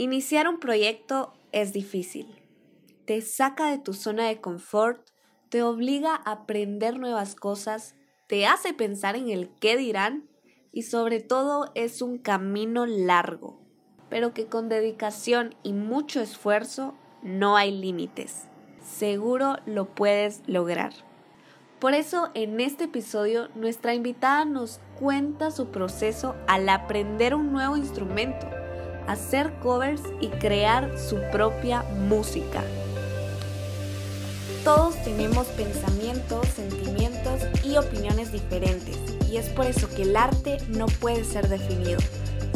Iniciar un proyecto es difícil. Te saca de tu zona de confort, te obliga a aprender nuevas cosas, te hace pensar en el qué dirán y sobre todo es un camino largo, pero que con dedicación y mucho esfuerzo no hay límites. Seguro lo puedes lograr. Por eso en este episodio nuestra invitada nos cuenta su proceso al aprender un nuevo instrumento hacer covers y crear su propia música. Todos tenemos pensamientos, sentimientos y opiniones diferentes y es por eso que el arte no puede ser definido.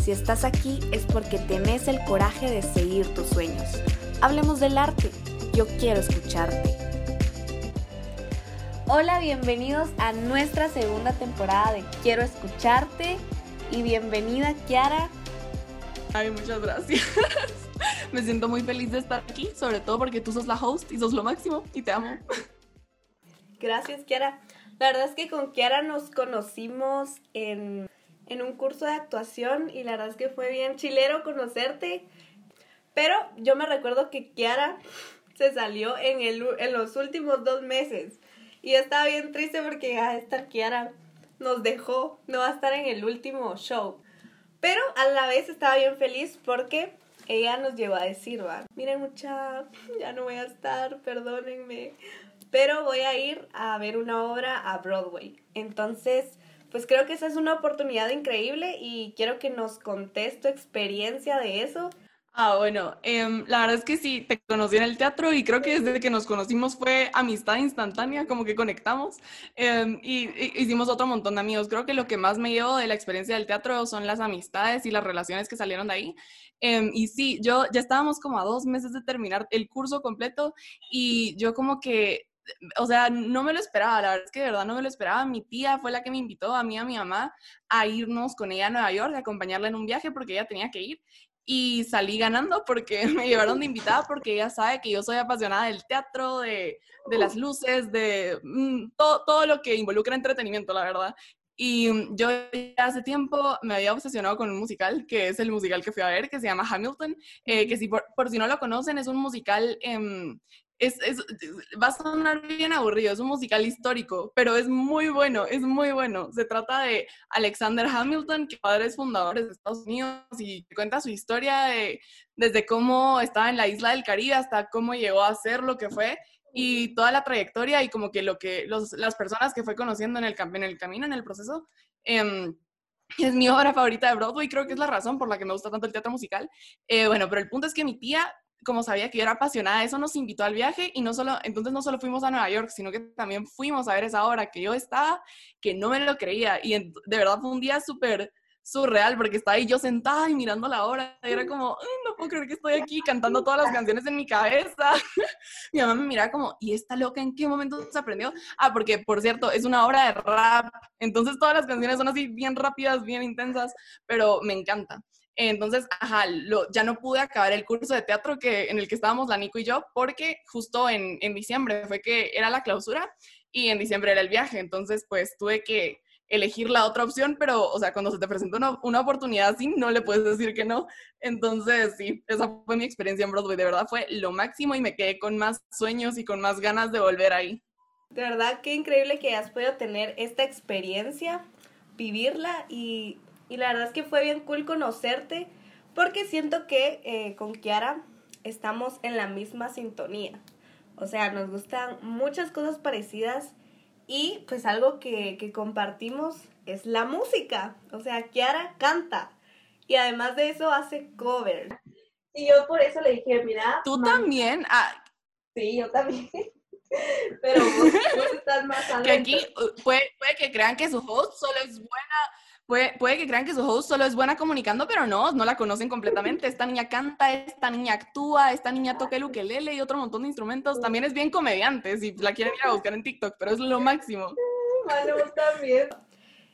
Si estás aquí es porque tenés el coraje de seguir tus sueños. Hablemos del arte. Yo quiero escucharte. Hola, bienvenidos a nuestra segunda temporada de Quiero escucharte y bienvenida Kiara Ay, muchas gracias. Me siento muy feliz de estar aquí, sobre todo porque tú sos la host y sos lo máximo y te amo. Gracias, Kiara. La verdad es que con Kiara nos conocimos en, un curso de actuación y la verdad es que fue bien chilero conocerte. Pero yo me recuerdo que Kiara se salió en, el, en los últimos dos meses. Y estaba bien triste porque a esta Kiara nos dejó, no va a estar en el último show. Pero a la vez estaba bien feliz porque ella nos llevó a decir, va, miren mucha, ya no voy a estar, perdónenme, pero voy a ir a ver una obra a Broadway. Entonces, pues creo que esa es una oportunidad increíble y quiero que nos contes tu experiencia de eso Ah, bueno, em, la verdad es que sí, te conocí en el teatro y creo que desde que nos conocimos fue amistad instantánea, como que conectamos em, y, hicimos otro montón de amigos. Creo que lo que más me llevo de la experiencia del teatro son las amistades y las relaciones que salieron de ahí. Em, y sí, yo ya estábamos como a dos meses de terminar el curso completo y yo como que o sea, no me lo esperaba, la verdad es que de verdad no me lo esperaba. Mi tía fue la que me invitó a mí y a mi mamá a irnos con ella a Nueva York, a acompañarla en un viaje porque ella tenía que ir y salí ganando porque me llevaron de invitada porque ella sabe que yo soy apasionada del teatro, de, de las luces, de mm, todo, todo, lo que involucra entretenimiento, la verdad. Y mm, yo ya hace tiempo me había obsesionado con un musical, que es el musical que fui a ver, que se llama Hamilton, eh, que si por, por, si no lo conocen, es un musical eh, es, es, va a sonar bien aburrido, es un musical histórico, pero es muy bueno, es muy bueno. Se trata de Alexander Hamilton, que padre es fundador de Estados Unidos y cuenta su historia de, desde cómo estaba en la isla del Caribe hasta cómo llegó a ser lo que fue y toda la trayectoria y como que lo que los, las personas que fue conociendo en el, en el camino, en el proceso. Eh, es mi obra favorita de Broadway, creo que es la razón por la que me gusta tanto el teatro musical. Eh, bueno, pero el punto es que mi tía como sabía que yo era apasionada de eso, nos invitó al viaje y no solo, entonces no solo fuimos a Nueva York, sino que también fuimos a ver esa obra que yo estaba, que no me lo creía. Y de verdad fue un día súper surreal porque estaba ahí yo sentada y mirando la obra y era como, no puedo creer que estoy aquí cantando todas las canciones en mi cabeza. mi mamá me miraba como, ¿y esta loca en qué momento se aprendió? Ah, porque por cierto, es una obra de rap, entonces todas las canciones son así bien rápidas, bien intensas, pero me encanta. Entonces, ajá, lo, ya no pude acabar el curso de teatro que, en el que estábamos la Nico y yo, porque justo en, en diciembre fue que era la clausura y en diciembre era el viaje. Entonces, pues tuve que elegir la otra opción, pero, o sea, cuando se te presenta una, una, oportunidad así, no le puedes decir que no. Entonces, sí, esa fue mi experiencia en Broadway. De verdad fue lo máximo y me quedé con más sueños y con más ganas de volver ahí. De verdad, qué increíble que has podido tener esta experiencia, vivirla y y la verdad es que fue bien cool conocerte porque siento que eh, con Kiara estamos en la misma sintonía. O sea, nos gustan muchas cosas parecidas y pues algo que, que compartimos es la música. O sea, Kiara canta y además de eso hace cover. Y yo por eso le dije, mira... ¿Tú también? Ah. Sí, yo también. Pero vos, estás más Que aquí uh, puede, puede que crean que su host solo es buena Puede, puede, que crean que su host solo es buena comunicando, pero no, no la conocen completamente. Esta niña canta, esta niña actúa, esta niña toca el ukelele y otro montón de instrumentos. También es bien comediante, si la quieren ir a buscar en TikTok, pero es lo máximo. Bueno, también.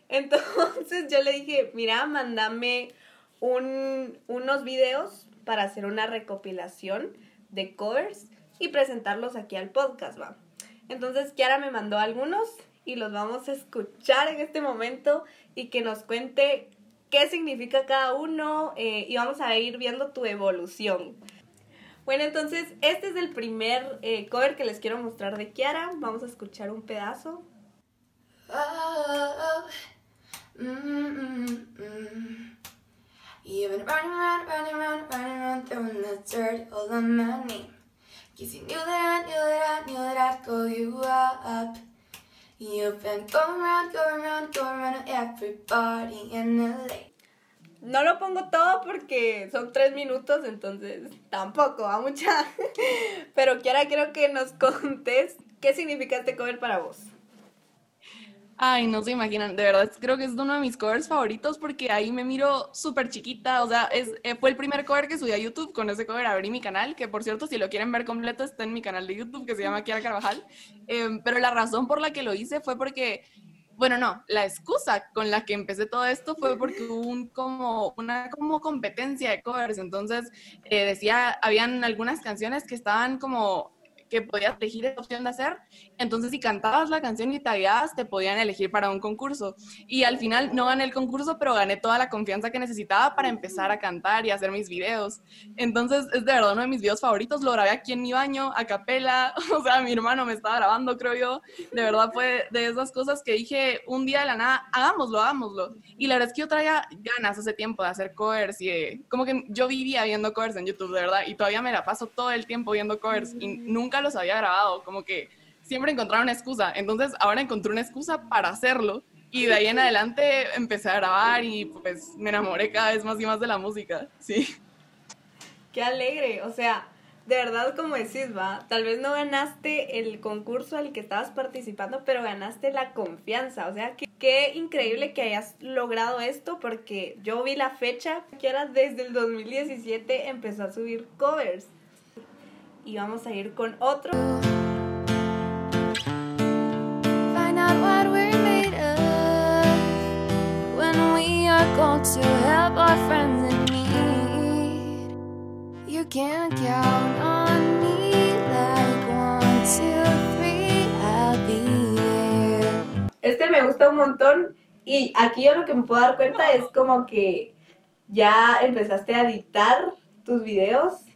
Entonces yo le dije, mira, mándame un, unos videos para hacer una recopilación de covers y presentarlos aquí al podcast, va. Entonces Kiara me mandó algunos y los vamos a escuchar en este momento y que nos cuente qué significa cada uno eh, y vamos a ir viendo tu evolución. Bueno, entonces este es el primer eh, cover que les quiero mostrar de Kiara. Vamos a escuchar un pedazo. Oh, mm, mm, mm. Knew that No lo pongo todo porque son tres minutos, entonces tampoco va mucha. Pero Kiara, quiero que nos contes qué significa este cover para vos. Ay, no se imaginan, de verdad creo que es uno de mis covers favoritos porque ahí me miro súper chiquita, o sea, eh, fue el primer cover que subí a YouTube, con ese cover abrí mi canal, que por cierto, si lo quieren ver completo está en mi canal de YouTube que se llama Kiara Carvajal, em, pero la razón por la que lo hice fue porque bueno, no, la excusa con la que empecé todo esto fue porque hubo como, una como competencia de covers, entonces eh, decía, habían algunas canciones que estaban como que podías elegir esa opción de hacer. Entonces, si cantabas la canción y tagueabas, te podían elegir para un concurso. Y al final no gané el concurso, pero gané toda la confianza que necesitaba para empezar a cantar y hacer mis videos. Entonces, es de verdad uno de mis videos favoritos. Lo grabé aquí en mi baño, a capela. O sea, mi hermano me estaba grabando, creo yo. De verdad fue de esas cosas que dije un día de la nada, hagámoslo, hagámoslo. Y la verdad es que yo traía ganas hace tiempo de hacer covers y como que yo vivía viendo covers en YouTube, de verdad. Y todavía me la paso todo el tiempo viendo covers y nunca los había grabado, como que siempre encontraba una excusa. Entonces ahora encontré una excusa para hacerlo y de ahí en adelante empecé a grabar y pues me enamoré cada vez más y más de la música, sí. Qué alegre, o sea, de verdad como decís, va, tal vez no ganaste el concurso al que estabas participando, pero ganaste la confianza, o sea, qué increíble que hayas logrado esto porque yo vi la fecha que era desde el 2017 empezó a subir covers y vamos a ir con otro. Find out what we're made of when we are going to help our friends in need. You can count on me like one, two, three, I'll be there. Este me gusta un montón y aquí yo lo que me puedo dar cuenta es como que ya empezaste a editar tus videos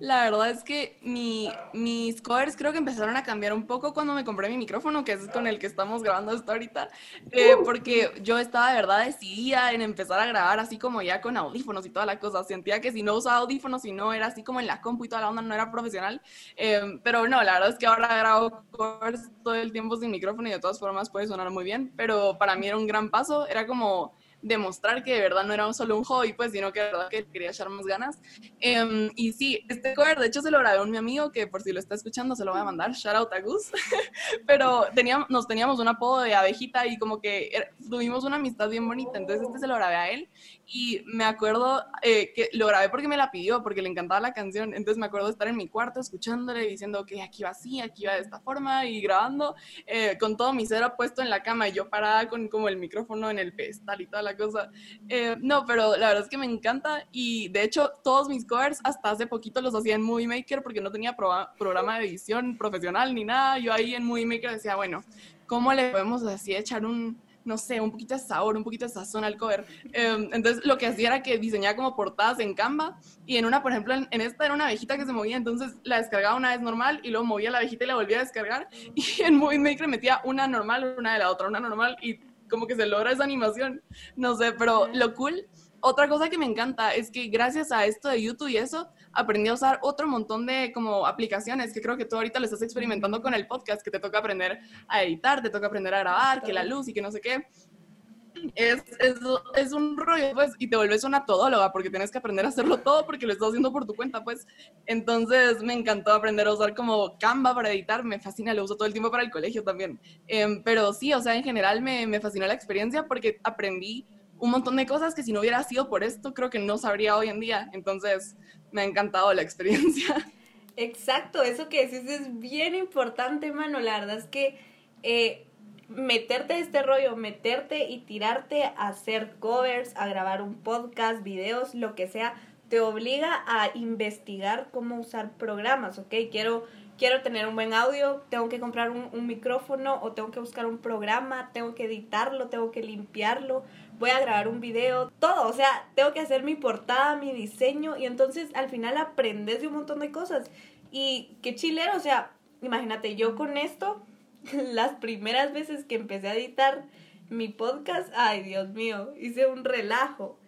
la verdad es que mi, mis covers creo que empezaron a cambiar un poco cuando me compré mi micrófono, que es con el que estamos grabando esto ahorita, eh, porque yo estaba de verdad decidida en empezar a grabar así como ya con audífonos y toda la cosa. Sentía que si no usaba audífonos y no era así como en la compu y toda la onda, no era profesional. Eh, pero no, la verdad es que ahora grabo covers todo el tiempo sin micrófono y de todas formas puede sonar muy bien, pero para mí era un gran paso, era como demostrar que de verdad no era solo un hobby, pues, sino que de verdad que quería echar más ganas. Em, y sí, este cover, de hecho, se lo grabé a un mi amigo que por si lo está escuchando se lo voy a mandar, shout out a Gus. Pero teníamos, nos teníamos un apodo de abejita y como que tuvimos una amistad bien bonita, entonces este se lo grabé a él y me acuerdo eh, que lo grabé porque me la pidió, porque le encantaba la canción. Entonces me acuerdo estar en mi cuarto escuchándole, diciendo que aquí va así, aquí va de esta forma y grabando eh, con todo mi cero puesto en la cama y yo parada con como el micrófono en el pedestal y toda la cosa. Eh, no, pero la verdad es que me encanta y de hecho todos mis covers hasta hace poquito los hacía en Movie Maker porque no tenía programa de edición profesional ni nada. Yo ahí en Movie Maker decía, bueno, ¿cómo le podemos así echar un no sé, un poquito de sabor, un poquito de sazón al cover. Em, entonces lo que hacía era que diseñaba como portadas en Canva y en una, por ejemplo, en, esta era una abejita que se movía, entonces la descargaba una vez normal y luego movía la abejita y la volvía a descargar. Y en Movie Maker metía una normal, una de la otra, una normal y como que se logra esa animación, no sé, pero lo cool otra cosa que me encanta es que gracias a esto de YouTube y eso, aprendí a usar otro montón de como aplicaciones que creo que tú ahorita lo estás experimentando con el podcast, que te toca aprender a editar, te toca aprender a grabar, que la luz y que no sé qué. Es, es, es, un rollo, pues, y te vuelves una todóloga porque tienes que aprender a hacerlo todo porque lo estás haciendo por tu cuenta, pues. Entonces me encantó aprender a usar como Canva para editar, me fascina, lo uso todo el tiempo para el colegio también. Em, pero sí, o sea, en general me, me fascinó la experiencia porque aprendí un montón de cosas que si no hubiera sido por esto, creo que no sabría hoy en día. Entonces, me ha encantado la experiencia. Exacto, eso que decís es bien importante, mano. La verdad es que eh, meterte a este rollo, meterte y tirarte a hacer covers, a grabar un podcast, videos, lo que sea, te obliga a investigar cómo usar programas, ¿ok? Quiero, quiero tener un buen audio, tengo que comprar un, un micrófono o tengo que buscar un programa, tengo que editarlo, tengo que limpiarlo, voy a grabar un video, todo, o sea, tengo que hacer mi portada, mi diseño y entonces al final aprendes de un montón de cosas. Y qué chilero, o sea, imagínate, yo con esto, las primeras veces que empecé a editar mi podcast, ay Dios mío, hice un relajo.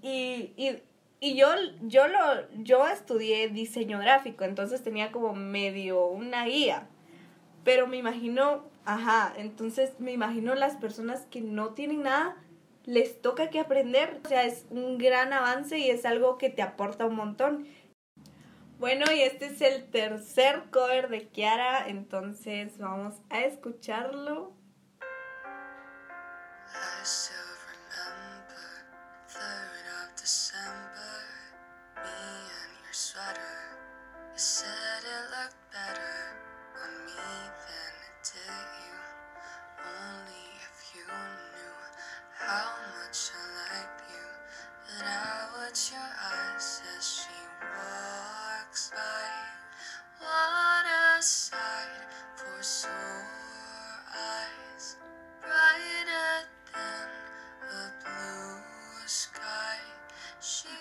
Y, y, y yo, yo, lo, yo estudié diseño gráfico, entonces tenía como medio una guía. Pero me imagino, ajá, entonces me imagino las personas que no tienen nada, les toca que aprender. O sea, es un gran avance y es algo que te aporta un montón. Bueno, y este es el tercer cover de Kiara, entonces vamos a escucharlo.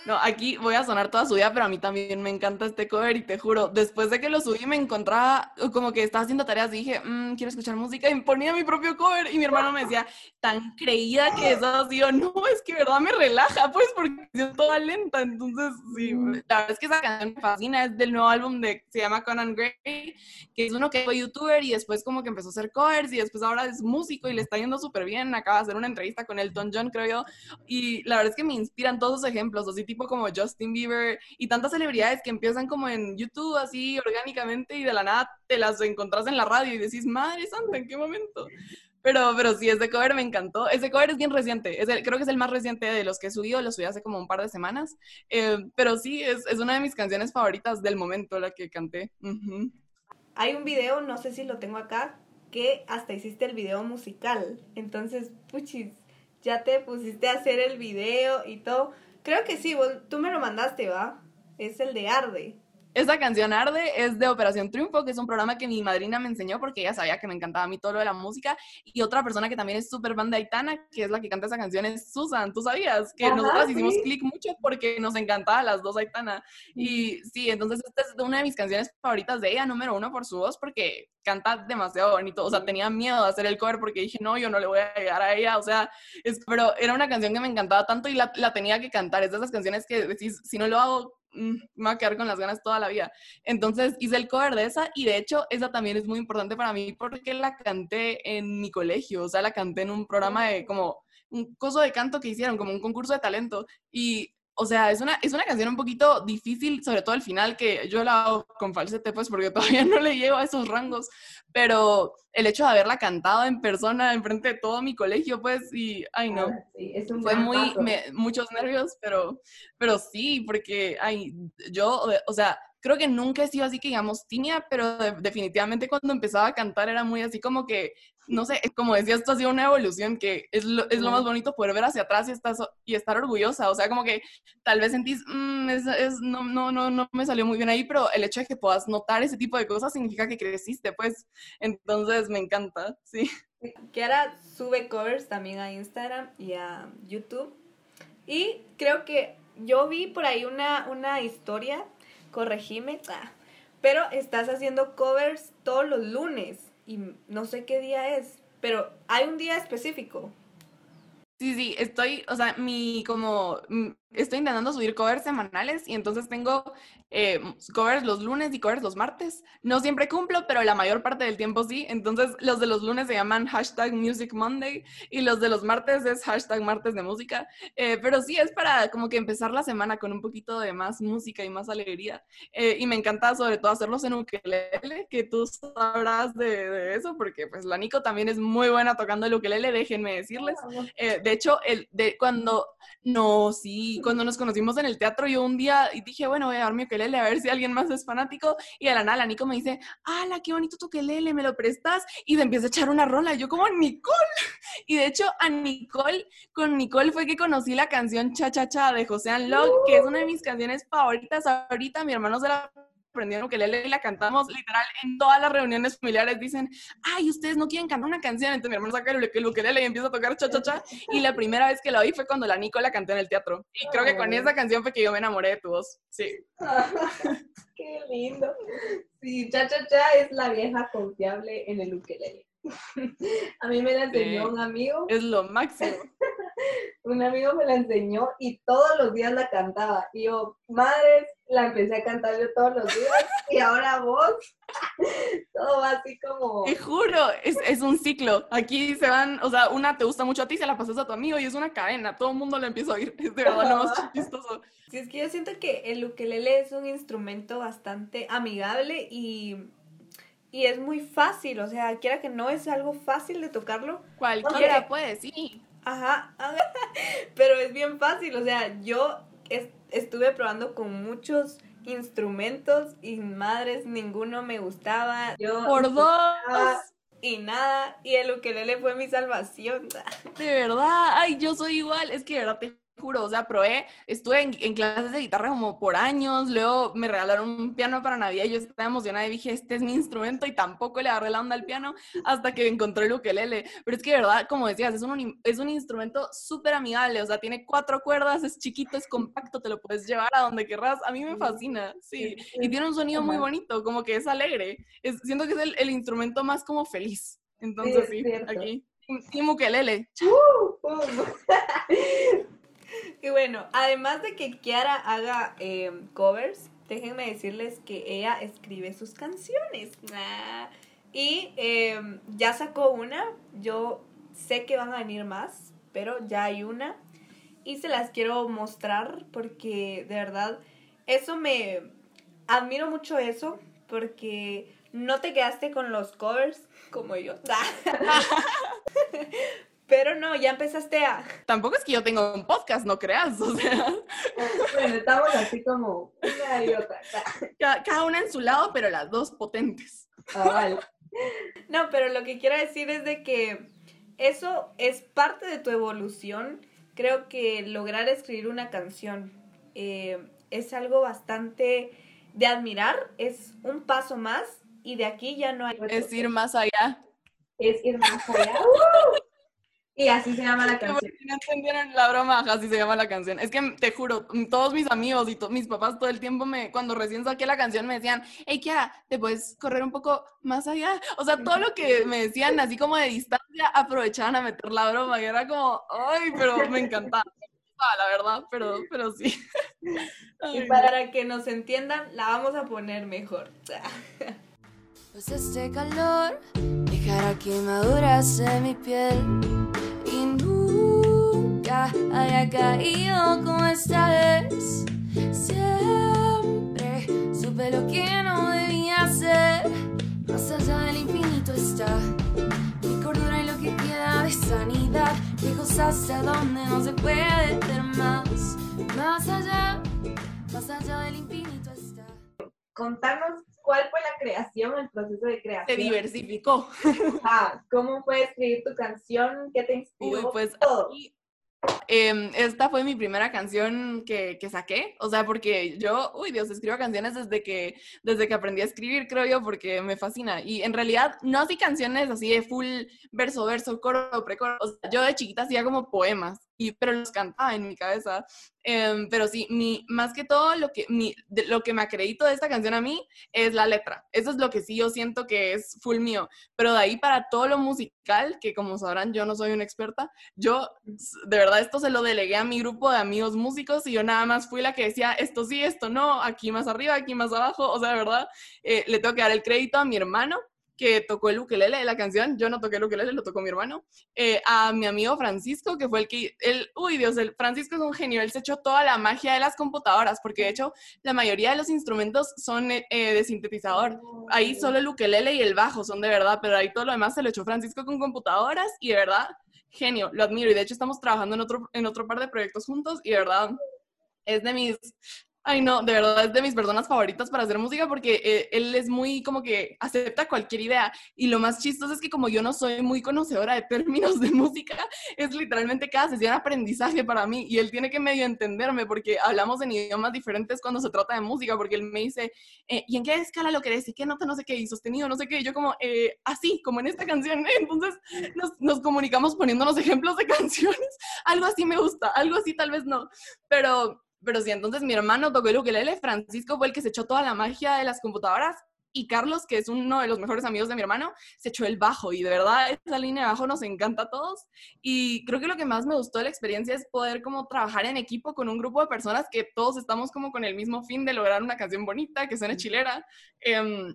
No, aquí voy a sonar toda su vida, pero a mí también me encanta este cover y te juro, después de que lo subí me encontraba como que estaba haciendo tareas y dije, mmm, quiero escuchar música y ponía mi propio cover y mi hermano me decía, tan creída que es así, yo, no, es que verdad me relaja, pues porque yo toda lenta, entonces sí, la verdad es que esa canción me fascina, es del nuevo álbum de, se llama Conan Gray, que es uno que fue youtuber y después como que empezó a hacer covers y después ahora es músico y le está yendo súper bien, acaba de hacer una entrevista con Elton John, creo yo, y la verdad es que me inspiran todos esos ejemplos, así tipo como Justin Bieber y tantas celebridades que empiezan como en YouTube así orgánicamente y de la nada te las encontrás en la radio y decís, madre santa, ¿en qué momento? Pero, pero sí, ese cover me encantó. Ese cover es bien reciente. Es creo que es el más reciente de los que he subido. Lo subí hace como un par de semanas. Eh, pero sí, es, es, una de mis canciones favoritas del momento, la que canté. Hay un video, no sé si lo tengo acá, que hasta hiciste el video musical. Entonces, puchis, ya te pusiste a hacer el video y todo. Creo que sí, tú me lo mandaste, ¿va? Es el de Arde. Esa canción Arde es de Operación Triunfo, que es un programa que mi madrina me enseñó porque ella sabía que me encantaba a mí todo lo de la música. Y otra persona que también es súper fan de Aitana, que es la que canta esa canción, es Susan. ¿Tú sabías? Que nosotras hicimos clic mucho porque nos encantaba las dos Aitana. Y sí, entonces esta es una de mis canciones favoritas de ella, número uno por su voz, porque canta demasiado bonito. O sea, tenía miedo de hacer el cover porque dije, no, yo no le voy a llegar a ella. O sea, es, pero era una canción que me encantaba tanto y la, la tenía que cantar. Es de esas canciones que decís, si no lo hago Mm, me va a quedar con las ganas toda la vida. Entonces hice el cover de esa y de hecho esa también es muy importante para mí porque la canté en mi colegio, o sea, la canté en un programa de como un coso de canto que hicieron, como un concurso de talento y o sea, es una, es una canción un poquito difícil, sobre todo al final, que yo la hago con falsete, pues, porque todavía no le llego a esos rangos, pero el hecho de haberla cantado en persona, enfrente de todo mi colegio, pues, y, ay, no, fue muy, muchos nervios, pero, pero sí, porque, ay, yo, o sea, creo que nunca he sido así que digamos tímida, pero definitivamente cuando empezaba a cantar era muy así como que, no sé, como decías, esto ha sido una evolución que es lo, es lo más bonito poder ver hacia atrás y, estás, y estar orgullosa, o sea, como que tal vez sentís, mm, es, no, no, no, no me salió muy bien ahí, pero el hecho de que puedas notar ese tipo de cosas significa que creciste, pues, entonces me encanta, sí. Ahora sube covers también a Instagram y a YouTube. Y creo que yo vi por ahí una, una historia corregime, ah, pero estás haciendo covers todos los lunes y no sé qué día es, pero hay un día específico. Sí, sí, estoy, o sea, mi como estoy intentando subir covers semanales y entonces tengo eh, covers los lunes y covers los martes. No siempre cumplo, pero la mayor parte del tiempo sí. Entonces los de los lunes se llaman hashtag Music Monday y los de los martes es hashtag martes de música. Eh, pero sí es para como que empezar la semana con un poquito de más música y más alegría. Eh, y me encanta sobre todo hacerlos en ukelele, que tú sabrás de, de, eso, porque pues la Nico también es muy buena tocando el ukelele, déjenme decirles. de hecho, el, de, cuando, no, sí, cuando nos conocimos en el teatro, yo un día dije, bueno, voy a dar mi ukelele a ver si alguien más es fanático. Y a la nada, la Nico me dice, ¡Hala, qué bonito tu ukelele! ¿Me lo prestas? Y me empieza a echar una rola. Yo, como, ¡Nicole! Y de hecho, a Nicole, con Nicole fue que conocí la canción Cha Cha Cha de José Anlog, que es una de mis canciones favoritas ahorita. Mi hermano se la aprendieron que y la cantamos literal en todas las reuniones familiares. Dicen, ay, ustedes no quieren cantar una canción. Entonces mi hermano saca el ukelele y empieza a tocar cha cha cha. Y la primera vez que la oí fue cuando la Nico la canté en el teatro. Y creo que con esa canción fue que yo me enamoré de tu voz. Sí. Qué lindo. Sí, cha cha cha es la vieja confiable en el ukelele. A mí me la enseñó un amigo. Es lo máximo. un amigo me la enseñó y todos los días la cantaba. Y yo, madre, la empecé a cantar yo todos los días y ahora vos, todo va así como... Te juro, es, es, un ciclo. Aquí se van, o sea, una te gusta mucho a ti, se la pasas a tu amigo y es una cadena, todo el mundo la empieza a oír. Es de verdad lo más chistoso. Sí, es que yo siento que el ukelele es un instrumento bastante amigable y y es muy fácil, o sea, quiera que no es algo fácil de tocarlo. Cualquiera puede, sí. Ajá, pero es bien fácil, o sea, yo estuve probando con muchos instrumentos y madres, ninguno me gustaba. Yo Por dos. Y nada, y el ukelele fue mi salvación. De verdad, ay, yo soy igual, es que de verdad te juro, o sea, probé, estuve en, clases de guitarra como por años, luego me regalaron un piano para Navidad y yo estaba emocionada y dije, este es mi instrumento y tampoco le agarré la onda al piano hasta que encontré el ukelele. Pero es que de verdad, como decías, es un, es un instrumento súper amigable, o sea, tiene cuatro cuerdas, es chiquito, es compacto, te lo puedes llevar a donde querrás. A mí me fascina, sí. Y tiene un sonido muy bonito, como que es alegre. Es, siento que es el, el instrumento más como feliz. Entonces, sí, aquí. Team Ukelele. Uh, uh. Y bueno, además de que Kiara haga em, covers, déjenme decirles que ella escribe sus canciones. Ah, y em, ya sacó una. Yo sé que van a venir más, pero ya hay una. Y se las quiero mostrar porque de verdad eso me... Admiro mucho eso porque no te quedaste con los covers como yo. Pero no, ya empezaste a... Tampoco es que yo tenga un podcast, no creas, o sea... Bueno, estamos así como una y otra. Cada, una en su lado, pero las dos potentes. Ah, vale. No, pero lo que quiero decir es de que eso es parte de tu evolución. Creo que lograr escribir una canción eh, es algo bastante de admirar, es un paso más y de aquí ya no hay... Es ir más allá. Es ir más allá. ¡Uh! Y así se llama la canción. No entendieron la broma, así se llama la canción. Es que te juro, todos mis amigos y mis papás todo el tiempo me, cuando recién saqué la canción me decían, hey Kiara, ¿te puedes correr un poco más allá? O sea, todo lo que me decían así como de distancia aprovechaban a meter la broma y era como, ay, pero me encantaba. La verdad, pero, pero sí. y para que nos entiendan, la vamos a poner mejor. Pues este calor dejará quemaduras en mi piel y nunca haya caído como esta vez. Siempre supe lo que no debía hacer. Más allá del infinito está mi cordura y lo que queda de sanidad. Lejos hasta donde no se puede ver más. Más allá, más allá del infinito está. Contarnos ¿Cuál fue la creación, el proceso de creación? Se diversificó. Ah, ¿cómo fue escribir tu canción? ¿Qué te inspiró? Uy, pues Todo. Em, esta fue mi primera canción que, que, saqué, o sea, porque yo, uy Dios, escribo canciones desde que, desde que aprendí a escribir, creo yo, porque me fascina. Y en realidad no hacía canciones así de full verso, verso, coro, precoro. O sea, yo de chiquita hacía como poemas, y, pero los cantaba en mi cabeza. Em, pero sí, mi, más que todo, lo que, mi, lo que me acredito de esta canción a mí es la letra. Eso es lo que sí yo siento que es full mío. Pero de ahí para todo lo musical, que como sabrán, yo no soy una experta, yo de verdad esto se lo delegué a mi grupo de amigos músicos y yo nada más fui la que decía esto sí, esto no, aquí más arriba, aquí más abajo. O sea, de verdad, eh, le tengo que dar el crédito a mi hermano que tocó el ukelele de la canción, yo no toqué el ukelele, lo tocó mi hermano, eh, a mi amigo Francisco, que fue el que, el, uy Dios, el Francisco es un genio, él se echó toda la magia de las computadoras, porque de hecho la mayoría de los instrumentos son eh, de sintetizador, ahí solo el ukelele y el bajo son de verdad, pero ahí todo lo demás se lo echó Francisco con computadoras y de verdad, genio, lo admiro. Y de hecho estamos trabajando en otro, en otro par de proyectos juntos y de verdad es de mis Ay, no, de verdad es de mis personas favoritas para hacer música porque eh, él es muy como que acepta cualquier idea. Y lo más chistoso es que como yo no soy muy conocedora de términos de música, es literalmente cada sesión aprendizaje para mí y él tiene que medio entenderme porque hablamos en idiomas diferentes cuando se trata de música, porque él me dice, eh, ¿y en qué escala lo querés? ¿Y qué nota? No sé qué, y sostenido, no sé qué. Y yo como, eh, así, como en esta canción. Entonces nos, nos comunicamos poniéndonos ejemplos de canciones. Algo así me gusta, algo así tal vez no. Pero pero sí, entonces mi hermano tocó el ukelele, Francisco fue el que se echó toda la magia de las computadoras y Carlos, que es uno de los mejores amigos de mi hermano, se echó el bajo y de verdad esa línea de bajo nos encanta a todos y creo que lo que más me gustó de la experiencia es poder como trabajar en equipo con un grupo de personas que todos estamos como con el mismo fin de lograr una canción bonita, que suene chilera. Eh,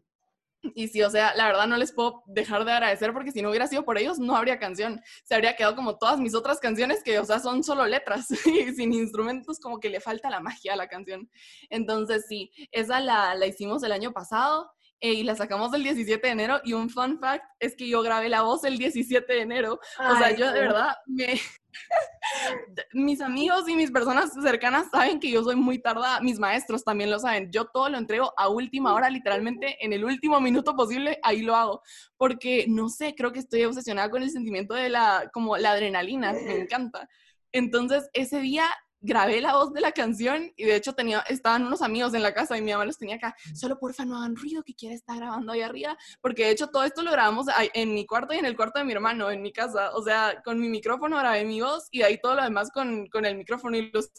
y sí, o sea, la verdad no les puedo dejar de agradecer porque si no hubiera sido por ellos no habría canción. Se habría quedado como todas mis otras canciones que, o sea, son solo letras y sin instrumentos, como que le falta la magia a la canción. Entonces, sí, esa la, la hicimos el año pasado eh, y la sacamos el 17 de enero. Y un fun fact es que yo grabé la voz el 17 de enero. o sea, yo de verdad me, mis amigos y mis personas cercanas saben que yo soy muy tardada, mis maestros también lo saben. Yo todo lo entrego a última hora, literalmente en el último minuto posible, ahí lo hago. Porque no sé, creo que estoy obsesionada con el sentimiento de la, como la adrenalina, me encanta. Entonces, ese día grabé la voz de la canción y de hecho tenía, estaban unos amigos en la casa y mi mamá los tenía acá, solo porfa no hagan ruido que quiere estar grabando ahí arriba, porque de hecho todo esto lo grabamos en mi cuarto y en el cuarto de mi hermano, en mi casa, o sea, con mi micrófono grabé mi voz y de ahí todo lo demás con, con el micrófono y los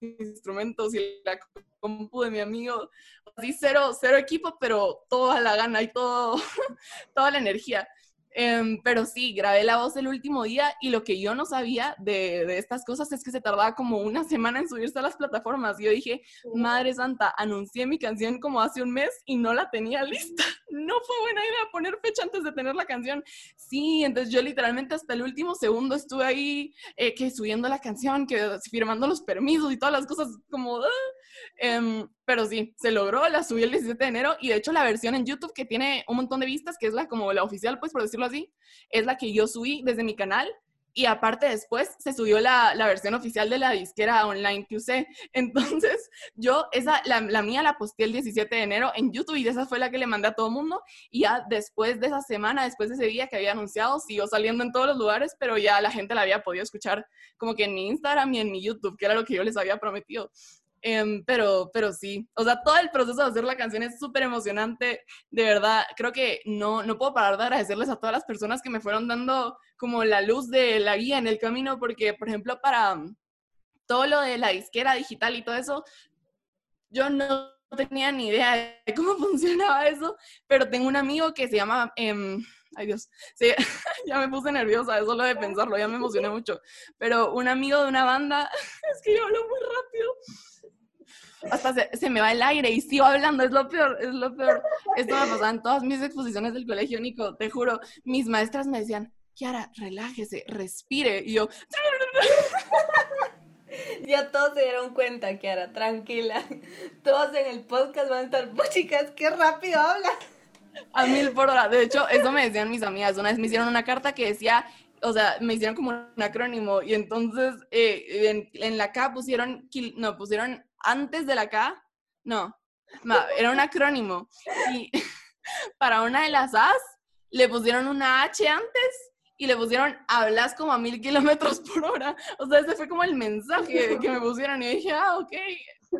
instrumentos y la compu de mi amigo, así cero, cero equipo, pero toda la gana y todo, toda la energía. Em, pero sí, grabé la voz el último día y lo que yo no sabía de, de, estas cosas es que se tardaba como una semana en subirse a las plataformas. Yo dije, Madre Santa, anuncié mi canción como hace un mes y no la tenía lista. No fue buena idea poner fecha antes de tener la canción. Sí, entonces yo literalmente hasta el último segundo estuve ahí eh, que subiendo la canción, que firmando los permisos y todas las cosas como... Ah, Um, pero sí, se logró, la subí el 17 de enero y de hecho la versión en YouTube que tiene un montón de vistas, que es la como la oficial, pues por decirlo así, es la que yo subí desde mi canal y aparte después se subió la, la, versión oficial de la disquera online que usé. Entonces yo, esa, la, la, mía la posté el 17 de enero en YouTube y esa fue la que le mandé a todo el mundo. Y ya después de esa semana, después de ese día que había anunciado, siguió saliendo en todos los lugares, pero ya la gente la había podido escuchar como que en mi Instagram y en mi YouTube, que era lo que yo les había prometido. Um, pero, pero sí, o sea, todo el proceso de hacer la canción es súper emocionante, de verdad, creo que no, no puedo parar de agradecerles a todas las personas que me fueron dando como la luz de la guía en el camino, porque, por ejemplo, para um, todo lo de la disquera digital y todo eso, yo no tenía ni idea de cómo funcionaba eso, pero tengo un amigo que se llama... Um, ay Dios, sí, ya me puse nerviosa de solo de pensarlo, ya me emocioné mucho, pero un amigo de una banda, es que yo hablo muy rápido, hasta se, se, me va el aire y sigo hablando, es lo peor, es lo peor. Esto me pasaba en todas mis exposiciones del colegio, Nico, te juro, mis maestras me decían, Kiara, relájese, respire, y yo... Ya todos se dieron cuenta, Kiara, tranquila. Todos en el podcast van a estar, pues chicas, qué rápido hablas. A mil por hora. De hecho, eso me decían mis amigas. Una vez me hicieron una carta que decía, o sea, me hicieron como un acrónimo y entonces eh, en, en, la K pusieron, no, pusieron antes de la K, no, era un acrónimo. Y para una de las A's le pusieron una H antes y le pusieron hablas como a mil kilómetros por hora. O sea, ese fue como el mensaje que me pusieron y dije, ah, ok,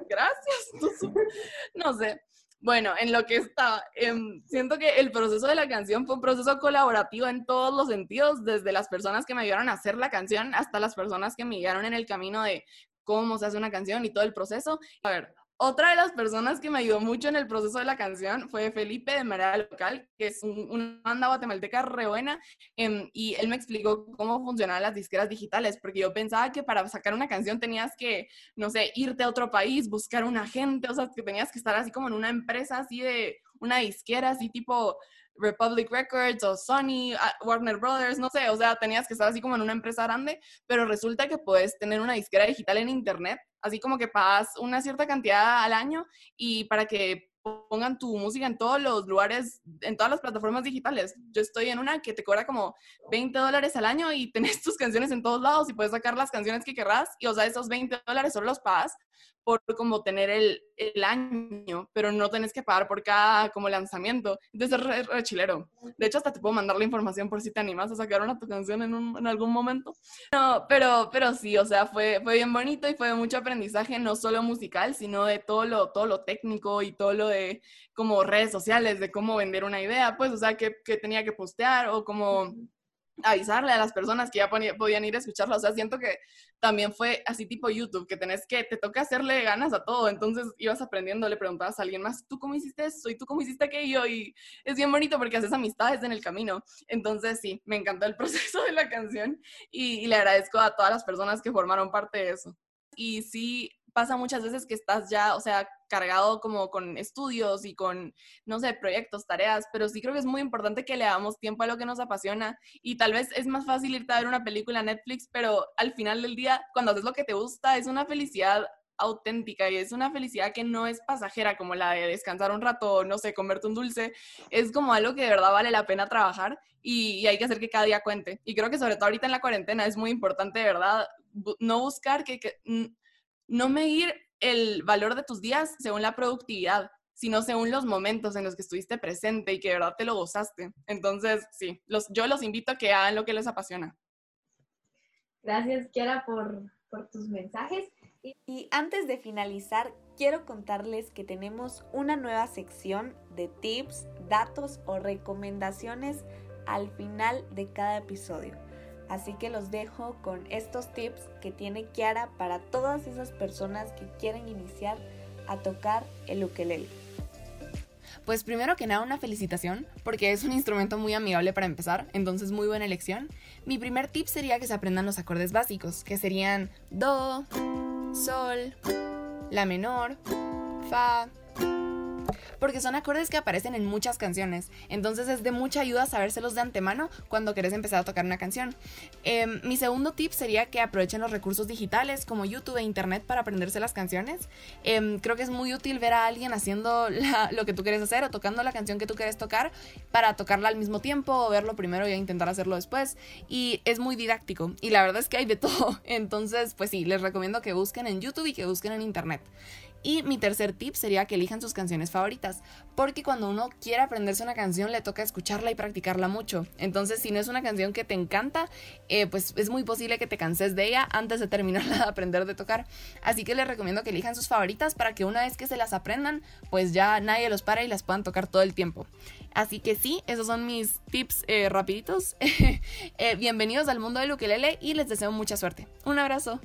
gracias. No sé. Bueno, en lo que estaba, eh, siento que el proceso de la canción fue un proceso colaborativo en todos los sentidos, desde las personas que me ayudaron a hacer la canción hasta las personas que me guiaron en el camino de cómo se hace una canción y todo el proceso. A ver, otra de las personas que me ayudó mucho en el proceso de la canción fue Felipe de Marea Local, que es un, una banda guatemalteca re buena, eh, y él me explicó cómo funcionaban las disqueras digitales, porque yo pensaba que para sacar una canción tenías que, no sé, irte a otro país, buscar un agente, o sea, que tenías que estar así como en una empresa así de una disquera, así tipo Republic Records o Sony, ah, Warner Brothers, no sé, o sea, tenías que estar así como en una empresa grande, pero resulta que puedes tener una disquera digital en internet, así como que pagas una cierta cantidad al año y para que pongan tu música en todos los lugares, en todas las plataformas digitales. Yo estoy en una que te cobra como 20 dólares al año y tenés tus canciones en todos lados y puedes sacar las canciones que querrás y, o sea, esos 20 dólares solo los pagas por como tener el, el, año, pero no tenés que pagar por cada como lanzamiento. Entonces es re, chilero. De hecho, hasta te puedo mandar la información por si te animas a sacar una tu canción en, en algún momento. No, pero, pero sí, o sea, fue, fue bien bonito y fue mucho aprendizaje, no solo musical, sino de todo lo, todo lo técnico y todo lo de como redes sociales, de cómo vender una idea, pues, o sea, que, que tenía que postear o cómo avisarle a las personas que ya podían ir a escucharlo. O sea, siento que también fue así tipo YouTube, que tenés que, te toca hacerle ganas a todo. Entonces ibas aprendiendo, le preguntabas a alguien más, ¿tú cómo hiciste eso? ¿Y tú cómo hiciste aquello? Y es bien bonito porque haces amistades en el camino. Entonces sí, me encantó el proceso de la canción y, y le agradezco a todas las personas que formaron parte de eso. Y sí, pasa muchas veces que estás ya, o sea, cargado como con estudios y con, no sé, proyectos, tareas, pero sí creo que es muy importante que le damos tiempo a lo que nos apasiona y tal vez es más fácil irte a ver una película Netflix, pero al final del día, cuando haces lo que te gusta, es una felicidad auténtica y es una felicidad que no es pasajera como la de descansar un rato, no sé, comerte un dulce, es como algo que de verdad vale la pena trabajar y, hay que hacer que cada día cuente. Y creo que sobre todo ahorita en la cuarentena es muy importante, de verdad, no buscar que, que no medir el valor de tus días según la productividad, sino según los momentos en los que estuviste presente y que de verdad te lo gozaste. Entonces, sí, los, yo los invito a que hagan lo que les apasiona. Gracias, Kiara, por, por tus mensajes. Y antes de finalizar, quiero contarles que tenemos una nueva sección de tips, datos o recomendaciones al final de cada episodio. Así que los dejo con estos tips que tiene Kiara para todas esas personas que quieren iniciar a tocar el ukelele. Pues primero que nada una felicitación, porque es un instrumento muy amigable para empezar, entonces muy buena elección. Mi primer tip sería que se aprendan los acordes básicos, que serían Do, Sol, La menor, Fa, porque son acordes que aparecen en muchas canciones. Entonces es de mucha ayuda sabérselos de antemano cuando querés empezar a tocar una canción. Em, mi segundo tip sería que aprovechen los recursos digitales como YouTube e Internet para aprenderse las canciones. Em, creo que es muy útil ver a alguien haciendo lo que tú quieres hacer o tocando la canción que tú quieres tocar para tocarla al mismo tiempo o verlo primero y intentar hacerlo después. Y es muy didáctico. Y la verdad es que hay de todo. Entonces, pues sí, les recomiendo que busquen en YouTube y que busquen en Internet. Y mi tercer tip sería que elijan sus canciones favoritas, porque cuando uno quiere aprenderse una canción le toca escucharla y practicarla mucho. Entonces, si no es una canción que te encanta, eh, pues es muy posible que te canses de ella antes de terminarla de aprender de tocar. Así que les recomiendo que elijan sus favoritas para que una vez que se las aprendan, pues ya nadie los para y las puedan tocar todo el tiempo. Así que sí, esos son mis tips eh, rapiditos. Eh, bienvenidos al mundo del ukelele y les deseo mucha suerte. Un abrazo.